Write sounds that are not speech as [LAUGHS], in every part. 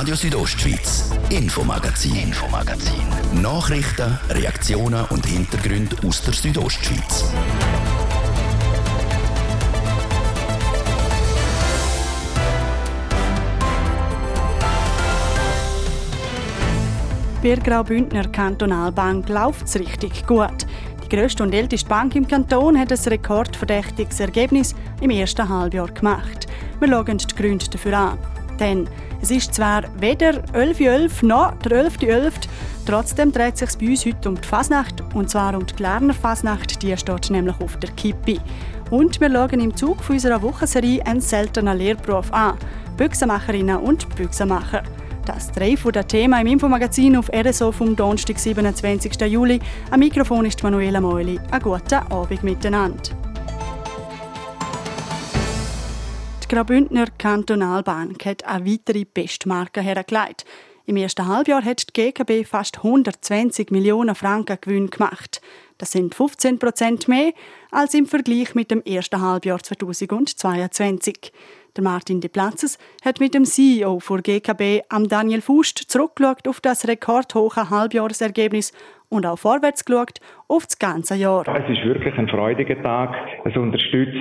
Radio Südostschweiz, Infomagazin, Infomagazin. Nachrichten, Reaktionen und Hintergründe aus der Südostschweiz. Bei der Graubündner Kantonalbank läuft es richtig gut. Die grösste und älteste Bank im Kanton hat ein rekordverdächtiges Ergebnis im ersten Halbjahr gemacht. Wir schauen die Gründe dafür an. Denn es ist zwar weder 11.11 noch der 11.11., trotzdem dreht sich bei uns heute um die Fasnacht, und zwar um die Glarner Fasnacht, die steht nämlich auf der Kippe. Und wir schauen im Zug von unserer Wochenserie einen seltenen Lehrberuf an. Büchsenmacherinnen und Büchsenmacher. Das drei von der Thema im Infomagazin auf RSO vom Donnerstag, 27. Juli. Am Mikrofon ist Manuela Meuli. Einen guten Abend miteinander. Graubündner Kantonalbank hat eine weitere Bestmarke hergelegt. Im ersten Halbjahr hat die GKB fast 120 Millionen Franken Gewinn gemacht. Das sind 15 Prozent mehr als im Vergleich mit dem ersten Halbjahr 2022. Der Martin De Platzes hat mit dem CEO von GKB, am Daniel Fust, zurückgeschaut auf das rekordhohe Halbjahresergebnis und auch vorwärts geschaut auf das ganze Jahr. Es ist wirklich ein freudiger Tag. Es unterstützt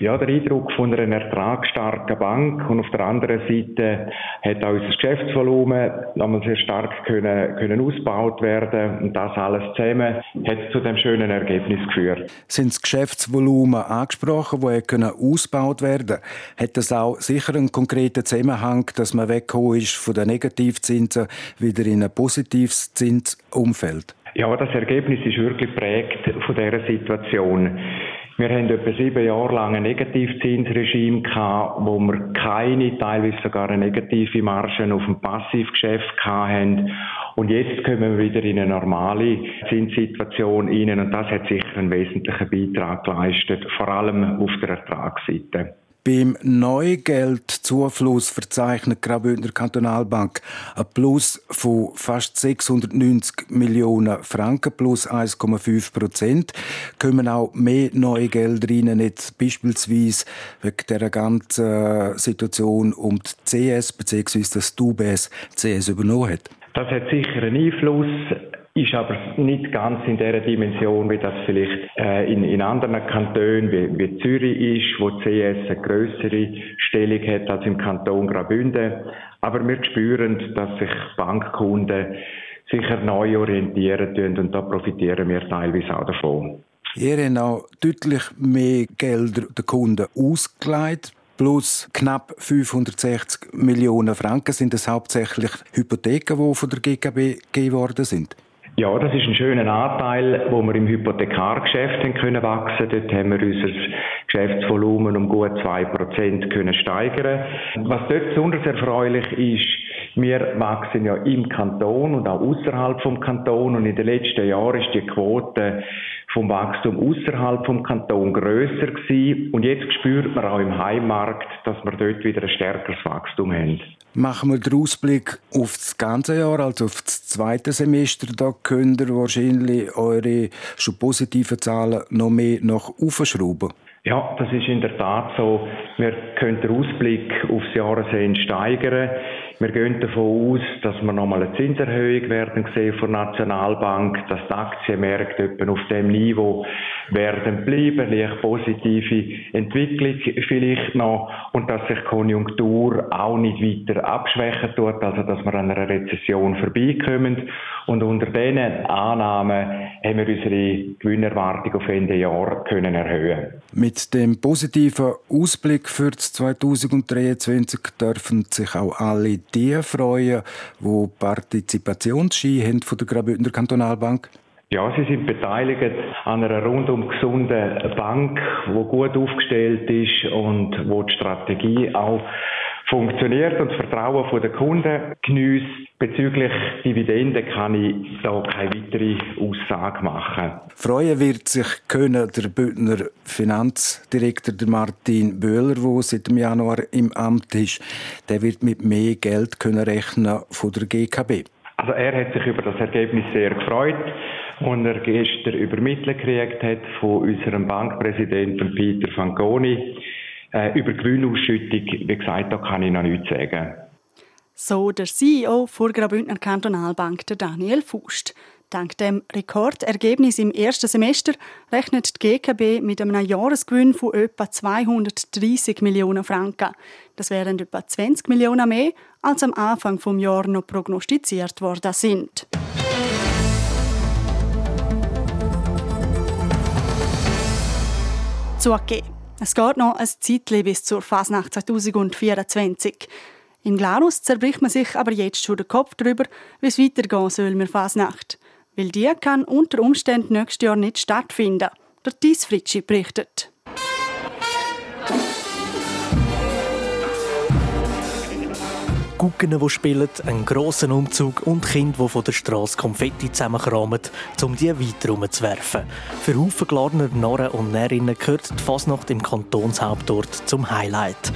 ja, den Eindruck von einer ertragsstarken Bank und auf der anderen Seite hat auch unser Geschäftsvolumen damals sehr stark können, können ausgebaut werden und das alles zusammen hat zu dem schönen Ergebnis geführt. Sind das Geschäftsvolumen angesprochen, wo können ausgebaut werden? Hat das auch sicher einen konkreten Zusammenhang, dass man weggekommen ist von den Negativzinsen wieder in ein positives Zinsumfeld? Ja, das Ergebnis ist wirklich geprägt von dieser Situation. Wir haben etwa sieben Jahre lang ein Negativzinsregime gehabt, wo wir keine, teilweise sogar eine negative Marge auf dem Passivgeschäft hatten. Und jetzt kommen wir wieder in eine normale Zinssituation rein und das hat sicher einen wesentlichen Beitrag geleistet, vor allem auf der Ertragsseite. Beim Neugeldzufluss verzeichnet Graubündner Kantonalbank ein Plus von fast 690 Millionen Franken plus 1,5 Prozent. Kommen auch mehr neue Gelder rein, nicht beispielsweise wegen der ganzen Situation um die CS bzw. das DUBS CS übernommen hat? Das hat sicher einen Einfluss ist aber nicht ganz in der Dimension, wie das vielleicht äh, in, in anderen Kantonen wie, wie Zürich ist, wo CS eine größere Stellung hat als im Kanton Graubünden. Aber wir spüren, dass sich Bankkunden sicher neu orientieren und da profitieren wir teilweise auch davon. Ihr habt auch deutlich mehr Gelder den Kunden ausgeleitet plus knapp 560 Millionen Franken. Sind das hauptsächlich Hypotheken, die von der GKB gegeben worden sind? Ja, das ist ein schöner Anteil, wo wir im Hypothekargeschäft haben können wachsen. Dort haben wir unser Geschäftsvolumen um gut zwei Prozent können steigern. Was dort besonders erfreulich ist, wir wachsen ja im Kanton und auch außerhalb vom Kanton und in den letzten Jahren ist die Quote vom Wachstum außerhalb vom Kanton größer gewesen. Und jetzt spürt man auch im Heimmarkt, dass wir dort wieder ein stärkeres Wachstum haben. Machen wir den Ausblick auf das ganze Jahr, also auf das zweite Semester. Da könnt ihr wahrscheinlich eure schon positiven Zahlen noch mehr nach aufschrauben. Ja, das ist in der Tat so. Wir können den Ausblick aufs Jahresende steigern. Wir gehen davon aus, dass wir nochmal eine Zinserhöhung werden sehen von der Nationalbank, dass die Aktienmärkte etwa auf dem Niveau werden bleiben, leicht positive Entwicklung vielleicht noch und dass sich Konjunktur auch nicht weiter abschwächen tut, also dass wir an einer Rezession vorbeikommen. Und unter diesen Annahmen haben wir unsere Gewinnerwartung auf Ende Jahr können erhöhen. Mit dem positiven Ausblick für 2023 dürfen sich auch alle die freuen, die Partizipationsski haben von der Graubündner Kantonalbank? Ja, sie sind beteiligt an einer rundum gesunden Bank, die gut aufgestellt ist und wo die Strategie auch funktioniert und das Vertrauen der Kunden genießt. Bezüglich Dividenden kann ich da keine weitere Aussage machen. Freuen wird sich können der Bündner Finanzdirektor Martin Böhler, der seit dem Januar im Amt ist. Der wird mit mehr Geld können rechnen von der GKB. Also er hat sich über das Ergebnis sehr gefreut und er gestern übermittelt gekriegt hat von unserem Bankpräsidenten Peter Fanconi äh, über Gewinnausschüttung, wie gesagt, da kann ich noch nichts sagen. So der CEO der Graubündner Kantonalbank, der Daniel Fust. Dank dem Rekordergebnis im ersten Semester rechnet die GKB mit einem Jahresgewinn von etwa 230 Millionen Franken. Das wären etwa 20 Millionen mehr, als am Anfang des Jahres noch prognostiziert worden sind. Zugegeben, es geht noch ein Zeitchen bis zur Fasnacht 2024. In Glarus zerbricht man sich aber jetzt schon den Kopf darüber, wie es weitergehen soll mit Fasnacht weil die kann unter Umständen nächstes Jahr nicht stattfinden. Der Thies Fritschi berichtet. Gucken, die spielen, einen grossen Umzug und Kinder, die von der Straße Konfetti zusammenkramen, um die weiter umzuwerfen. Für Haufen Glarner Narren und Nährinnen gehört die Fasnacht im Kantonshauptort zum Highlight.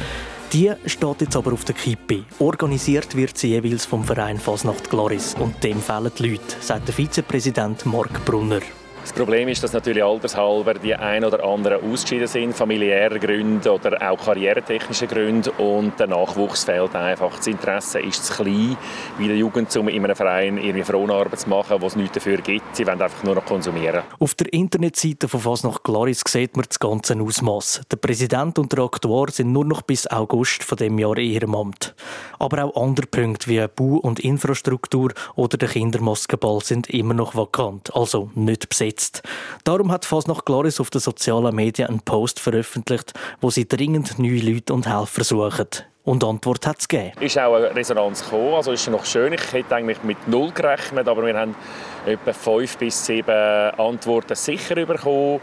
Die steht jetzt aber auf der Kippe. Organisiert wird sie jeweils vom Verein Fasnacht Gloris und dem fehlen die Leute, sagt der Vizepräsident Mark Brunner. Das Problem ist, dass natürlich altershalber die ein oder anderen ausgeschieden sind, familiäre Gründe oder auch karrieretechnische Gründe und der Nachwuchs fehlt einfach. Das Interesse ist zu klein, wie der Jugend, um in einem Verein irgendwie Frauenarbeit zu machen, wo es nichts dafür gibt. Sie wollen einfach nur noch konsumieren. Auf der Internetseite von Fasnacht Glaris sieht man das ganze Ausmaß. Der Präsident und der Aktuar sind nur noch bis August von dem Jahr in ihrem Amt. Aber auch andere Punkte wie Bau- und Infrastruktur oder der Kindermaskenball sind immer noch vakant, also nicht besetzt jetzt. Darum hat Fasnacht Gloris auf den sozialen Medien einen Post veröffentlicht, wo sie dringend neue Leute und Helfer suchen. Und Antwort hat es gegeben. Ist auch eine Resonanz gekommen, also ist noch schön. Ich hätte eigentlich mit null gerechnet, aber wir haben etwa fünf bis sieben Antworten sicher bekommen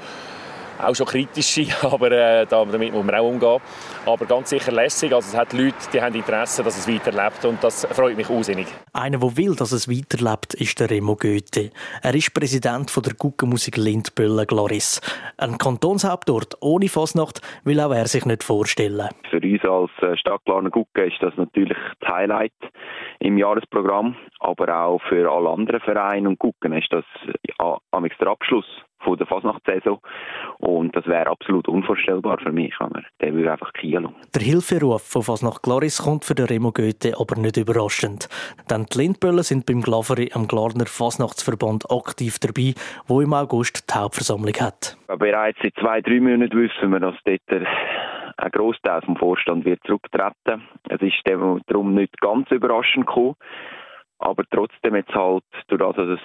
auch schon kritische, [LAUGHS] aber äh, damit muss man auch umgehen. Aber ganz sicher lässig. Also es hat Leute, die haben Interesse, dass es weiterlebt und das freut mich ausinnig. Einer, der will, dass es weiterlebt, ist der Remo Goethe. Er ist Präsident von der Guggenmusik Lindböllen Gloris. Ein Kantonshauptort ohne Fasnacht will auch er sich nicht vorstellen. Für uns als äh, Stadtplaner Guggen ist das natürlich das Highlight im Jahresprogramm, aber auch für alle anderen Vereine und Guggen ist das ja, am der Abschluss von der Fasnachtssaison. Und das wäre absolut unvorstellbar für mich. Aber der würde einfach kielen. Der Hilferuf von Fasnacht Gloris kommt für den Remo Goethe aber nicht überraschend. Denn die Lindböllen sind beim Glaveri am Glarner Fasnachtsverband aktiv dabei, wo im August die Hauptversammlung hat. Bereits seit zwei, drei Monaten wissen wir, dass dort ein Großteil vom Vorstand wird zurücktreten. Es ist darum nicht ganz überraschend gekommen. Aber trotzdem jetzt halt, durch dass es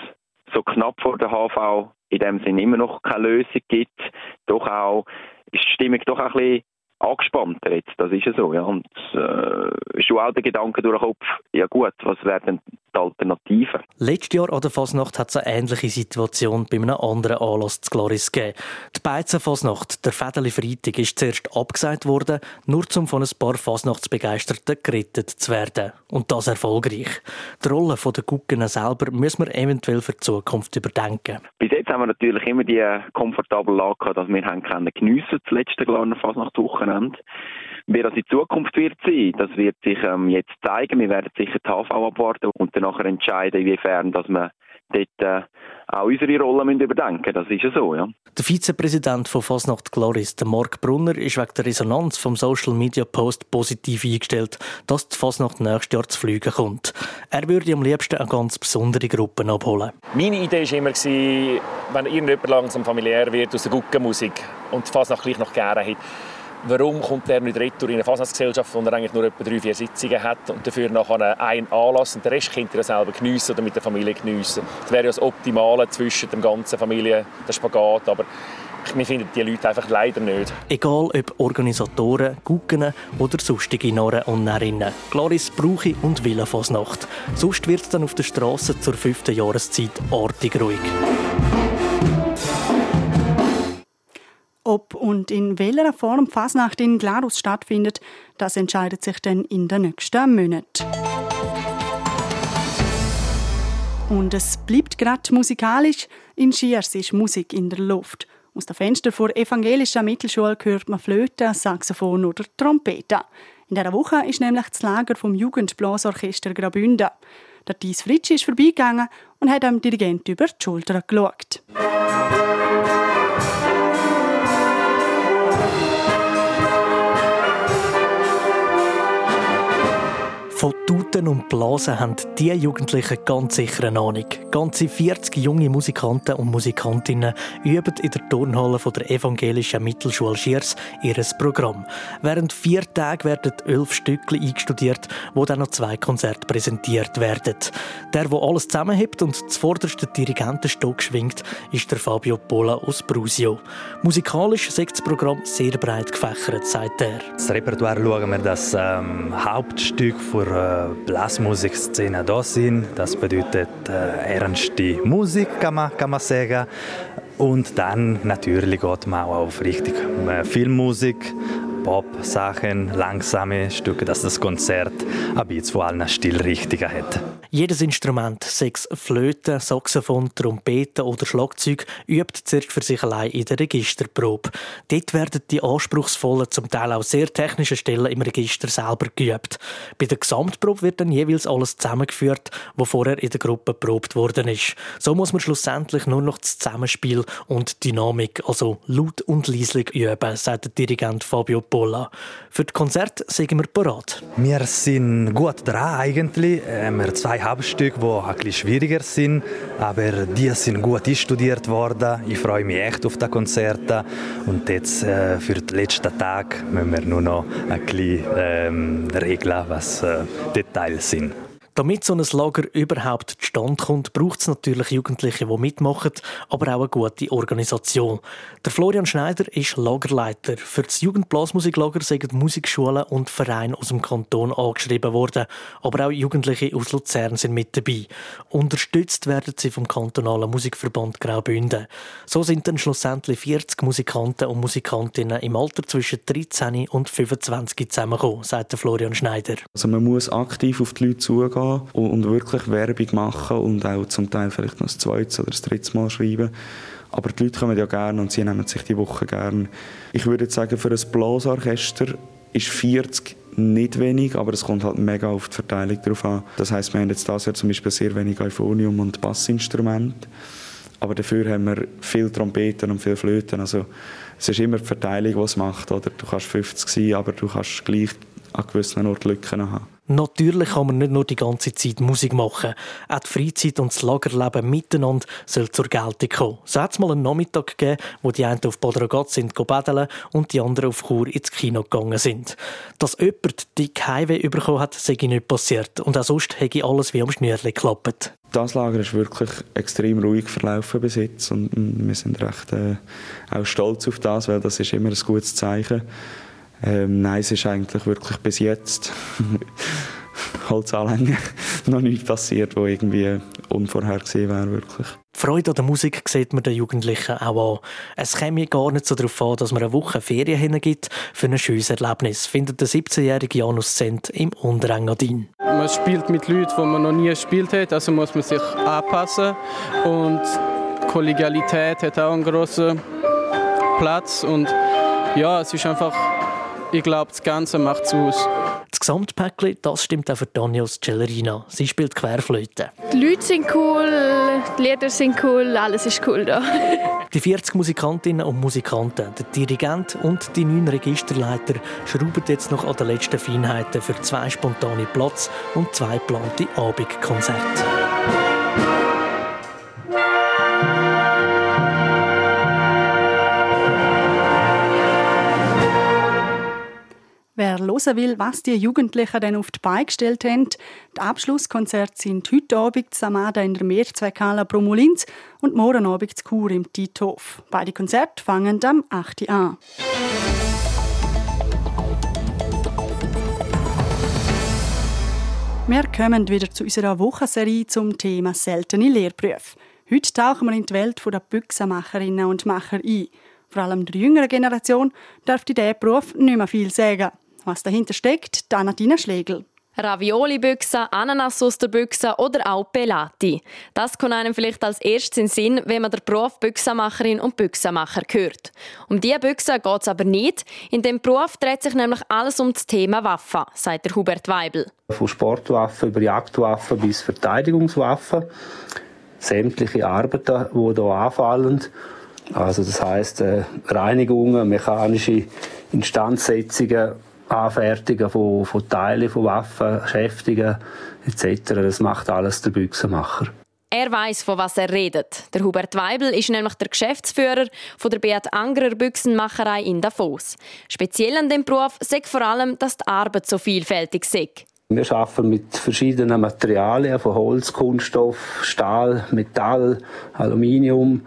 so knapp vor der HV in dem Sinne immer noch keine Lösung gibt, doch auch ist die Stimmung doch ein bisschen angespannter jetzt, das ist ja so, ja. Und äh, schon auch der Gedanke durch den Kopf, ja gut, was wären die Alternativen? Letztes Jahr an der Fasnacht hat es eine ähnliche Situation bei einem anderen Anlass zu Gloris gegeben. Die Beizenfasnacht, der Fädeli Freitag, ist zuerst abgesagt worden, nur um von ein paar Fasnachtsbegeisterten gerettet zu werden. Und das erfolgreich. Die Rolle der Gucken selber müssen wir eventuell für die Zukunft überdenken. Bis jetzt haben wir natürlich immer die komfortable Lage gehabt, dass wir haben können geniessen, das letzte Glarner Fasnachtswoche Wochenende. Wie das in Zukunft wird sein, das wird sich ähm, jetzt zeigen. Wir werden sicher die HV abwarten und dann nachher entscheiden, inwiefern dass wir dort äh, auch unsere Rolle müssen überdenken Das ist ja so, ja. Der Vizepräsident von Fasnacht Gloris, der Mark Brunner, ist wegen der Resonanz vom Social Media Post positiv eingestellt, dass die Fasnacht nächstes Jahr zu fliegen kommt. Er würde am liebsten eine ganz besondere Gruppe abholen. Meine Idee war immer, wenn irgendjemand langsam familiär wird aus der Guggenmusik und die Fasnacht gleich noch gerne hat, Warum kommt er nicht retour in eine Fasnachtsgesellschaft, wo er eigentlich nur etwa drei, vier Sitzungen hat und dafür nachher einen Anlass und den Rest könnte er selber geniessen oder mit der Familie geniessen. Das wäre ja das Optimale zwischen dem ganzen Familie, der Spagat, aber wir finden die Leute einfach leider nicht. Egal ob Organisatoren, Gucken oder sonstige Narren und Närrinnen. Gloris brauche und will Fasnacht. Sonst wird es dann auf der Straße zur fünften Jahreszeit artig ruhig. Ob und in welcher Form Fasnacht in Glarus stattfindet, das entscheidet sich dann in den nächsten Monaten. Und es bleibt gerade musikalisch. In Schiers ist Musik in der Luft. Aus dem Fenster vor evangelischer Mittelschule hört man Flöte, Saxophon oder Trompete. In dieser Woche ist nämlich das Lager vom Jugendblasorchester Graubünden. Der Thies Fritsch ist vorbeigegangen und hat dem Dirigent über die Schulter geschaut. Von Tuten und Blasen haben die Jugendlichen ganz sicher eine Ahnung. Ganze 40 junge Musikanten und Musikantinnen üben in der Turnhalle der Evangelischen Mittelschule Schiers ihr Programm. Während vier Tagen werden elf Stücke eingestudiert, wo dann noch zwei Konzerte präsentiert werden. Der, der alles zusammenhebt und zuvorderste Dirigentenstock schwingt, ist der Fabio Pola aus Brusio. Musikalisch ist das Programm sehr breit gefächert, sagt er. Das Repertoire schauen wir das ähm, Hauptstück für äh, Blasmusikszene da sind. Das bedeutet äh, ernste Musik, kann man, kann man sagen. Und dann natürlich geht man auch auf richtig äh, Filmmusik, Pop-Sachen, langsame Stücke, dass das Konzert ein bisschen von allen Stilrichtungen hat. Jedes Instrument, sechs Flöte, Saxophon, Trompete oder Schlagzeug, übt zuerst für sich allein in der Registerprobe. Dort werden die anspruchsvollen, zum Teil auch sehr technischen Stellen im Register selber geübt. Bei der Gesamtprobe wird dann jeweils alles zusammengeführt, was vorher in der Gruppe probt worden ist. So muss man schlussendlich nur noch das Zusammenspiel und Dynamik, also laut und leislich üben, sagt der Dirigent Fabio Polla. Für das Konzert sind wir parat. Wir sind gut dran eigentlich. Äh, wir haben zwei Hauptstücke, die bisschen schwieriger sind, aber die sind gut einstudiert worden. Ich freue mich echt auf das Konzert. Und jetzt äh, für den letzten Tag müssen wir nur noch ein bisschen ähm, regeln, was äh, Details sind. Damit so ein Lager überhaupt zustande kommt, braucht es natürlich Jugendliche, die mitmachen, aber auch eine gute Organisation. Der Florian Schneider ist Lagerleiter. Für das Jugendblasmusiklager sind Musikschulen und Vereine aus dem Kanton angeschrieben worden, aber auch Jugendliche aus Luzern sind mit dabei. Unterstützt werden sie vom kantonalen Musikverband Graubünden. So sind dann schlussendlich 40 Musikanten und Musikantinnen im Alter zwischen 13 und 25 zusammengekommen, sagt Florian Schneider. Also man muss aktiv auf die Leute zugehen und wirklich Werbung machen und auch zum Teil vielleicht noch das zweite oder das dritte Mal schreiben. Aber die Leute kommen ja gerne und sie nehmen sich die Woche gerne. Ich würde sagen, für ein Blasorchester ist 40 nicht wenig, aber es kommt halt mega auf die Verteilung drauf an. Das heißt, wir haben jetzt das Jahr zum Beispiel sehr wenig Euphonium und Bassinstrumente. Aber dafür haben wir viel Trompeten und viel Flöten. Also es ist immer die Verteilung, die es macht. Oder? Du kannst 50 sein, aber du kannst gleich an gewissen Orten Lücken haben. Natürlich kann man nicht nur die ganze Zeit Musik machen. Auch die Freizeit und das Lagerleben miteinander soll zur Geltung kommen. So hat es mal einen Nachmittag gegeben, wo die einen auf Badragat sind badeln und die anderen auf Chur ins Kino gegangen sind. Dass jemand dick Highway bekommen hat, sei nicht passiert. Und auch sonst hätte alles wie am Schnürli geklappt. Das Lager ist wirklich extrem ruhig verlaufen bis jetzt und wir sind recht äh, auch stolz auf das, weil das ist immer ein gutes Zeichen ähm, nein, es ist eigentlich wirklich bis jetzt [LAUGHS] Holzanlänge [LAUGHS] noch nichts passiert, wo irgendwie unvorhergesehen wäre. Wirklich. Die Freude an der Musik sieht man den Jugendlichen auch an. Es käme gar nicht so darauf an, dass man eine Woche Ferien hingibt für ein schönes Erlebnis, findet der 17-jährige Janus Sent im Unterengadin. Man spielt mit Leuten, die man noch nie gespielt hat, also muss man sich anpassen und Kollegialität hat auch einen grossen Platz und ja, es ist einfach ich glaube, das Ganze macht es aus. Das Gesamtpäckchen, das stimmt auch für Daniels Cellerina. Sie spielt Querflöte. Die Leute sind cool, die Lieder sind cool, alles ist cool da. [LAUGHS] Die 40 Musikantinnen und Musikanten, der Dirigent und die neun Registerleiter schrauben jetzt noch an den letzten Feinheiten für zwei spontane Platz- und zwei geplante Abendkonzerte. Wer hören will, was die Jugendlichen dann auf die Beine gestellt haben, die Abschlusskonzerte sind heute Abend Samada in der Mehrzweckhalle Promulins und morgen Abend zu Chur im Tithof. Beide Konzerte fangen am 8. Uhr an. Wir kommen wieder zu unserer Wochenserie zum Thema seltene Lehrberufe. Heute tauchen wir in die Welt der Büchsenmacherinnen und Macher ein. Vor allem der jüngeren Generation darf dieser Beruf nicht mehr viel sagen. Was dahinter steckt, Danatina Schlegel. Ravioli-Büchse, Ananas aus der Büchse oder auch Pelati. Das kommt einem vielleicht als erstes in den Sinn, wenn man den Beruf Büchsenmacherin und Büchsenmacher hört. Um diese Büchse geht es aber nicht. In dem Beruf dreht sich nämlich alles um das Thema Waffen, sagt der Hubert Weibel. Von Sportwaffen über Jagdwaffen bis Verteidigungswaffen. Sämtliche Arbeiten, die hier anfallen. Also das heißt äh, Reinigungen, mechanische Instandsetzungen, Anfertigen von, von Teilen, von Waffen, Schäftungen etc. Das macht alles der Büchsenmacher. Er weiß, von was er redet. Der Hubert Weibel ist nämlich der Geschäftsführer von der Beat Angerer Büchsenmacherei in Davos. Speziell an dem Beruf sagt vor allem, dass die Arbeit so vielfältig ist. Wir arbeiten mit verschiedenen Materialien, von Holz, Kunststoff, Stahl, Metall, Aluminium,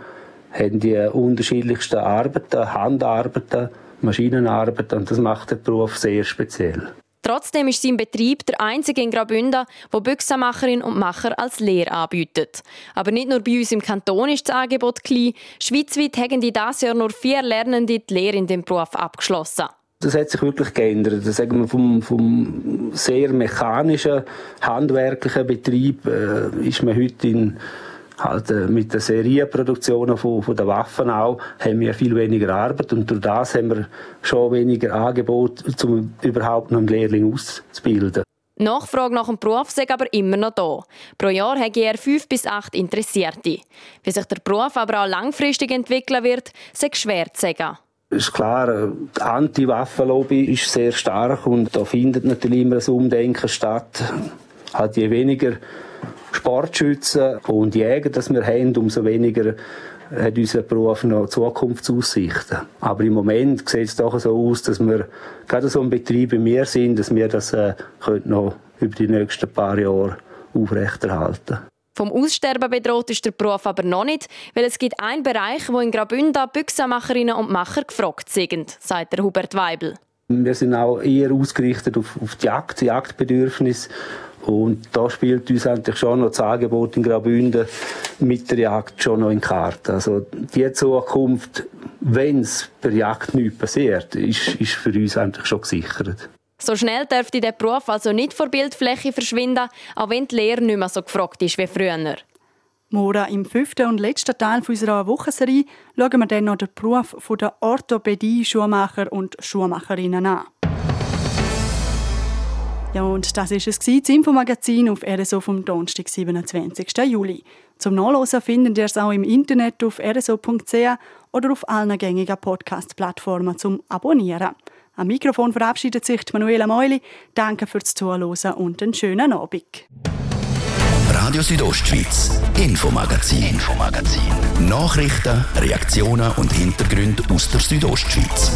haben die unterschiedlichsten Arbeiten, Handarbeiten, Maschinenarbeiten und das macht den Beruf sehr speziell. Trotzdem ist sein Betrieb der einzige in Graubünden, wo Büchsenmacherinnen und Macher als Lehre anbietet. Aber nicht nur bei uns im Kanton ist das Angebot klein. Schweizweit haben die dieses Jahr nur vier Lernende die Lehre in dem Beruf abgeschlossen. Das hat sich wirklich geändert. Das sagen wir vom, vom sehr mechanischen, handwerklichen Betrieb äh, ist man heute in halt äh, mit der Serienproduktion von, von den Waffen auch, haben wir viel weniger Arbeit und durch das haben wir schon weniger Angebot, um überhaupt noch einen Lehrling auszubilden. Nachfrage nach dem Beruf sei aber immer noch da. Pro Jahr habe er fünf bis acht Interessierte. Wie sich der Beruf aber auch langfristig entwickeln wird, sei schwer zu sagen. Es ist klar, äh, die Anti-Waffen-Lobby ist sehr stark und da findet natürlich immer ein Umdenken statt. Halt je weniger Sportschützen und Jäger, dass wir haben, umso weniger hat unser Beruf noch Zukunftsaussichten. Aber im Moment sieht es doch so aus, dass wir gerade so ein Betrieb wie wir sind, dass wir das äh, noch über die nächsten paar Jahre aufrechterhalten vom Aussterben bedroht ist der Beruf aber noch nicht, weil es gibt einen Bereich, wo in Graubünden Büchsenmacherinnen und Macher gefragt sind, sagt der Hubert Weibel. Wir sind auch eher ausgerichtet auf, auf die Jagd, Jagdbedürfnis und da spielt uns eigentlich schon noch das Angebot in Graubünden mit der Jagd schon noch in Karte. Also die Zukunft, wenn es bei der Jagd nichts passiert, ist, ist für uns eigentlich schon gesichert. So schnell dürfte der Beruf also nicht vor Bildfläche verschwinden, auch wenn die Lehre nicht mehr so gefragt ist wie früher. Mora, im fünften und letzten Teil unserer Wochenserie schauen wir dann noch den Beruf der Orthopädie-Schuhmacher und Schuhmacherinnen an. Ja, und das war es, das Infomagazin auf RSO vom Donnerstag, 27. Juli. Zum Nachlesen findet ihr es auch im Internet auf rso.ch oder auf allen gängigen Podcast-Plattformen zum Abonnieren. Am Mikrofon verabschiedet sich Manuela Meuli. Danke fürs Zuhören und einen schönen Abend. Radio Südostschweiz, Infomagazin, Infomagazin. Nachrichten, Reaktionen und Hintergründe aus der Südostschweiz.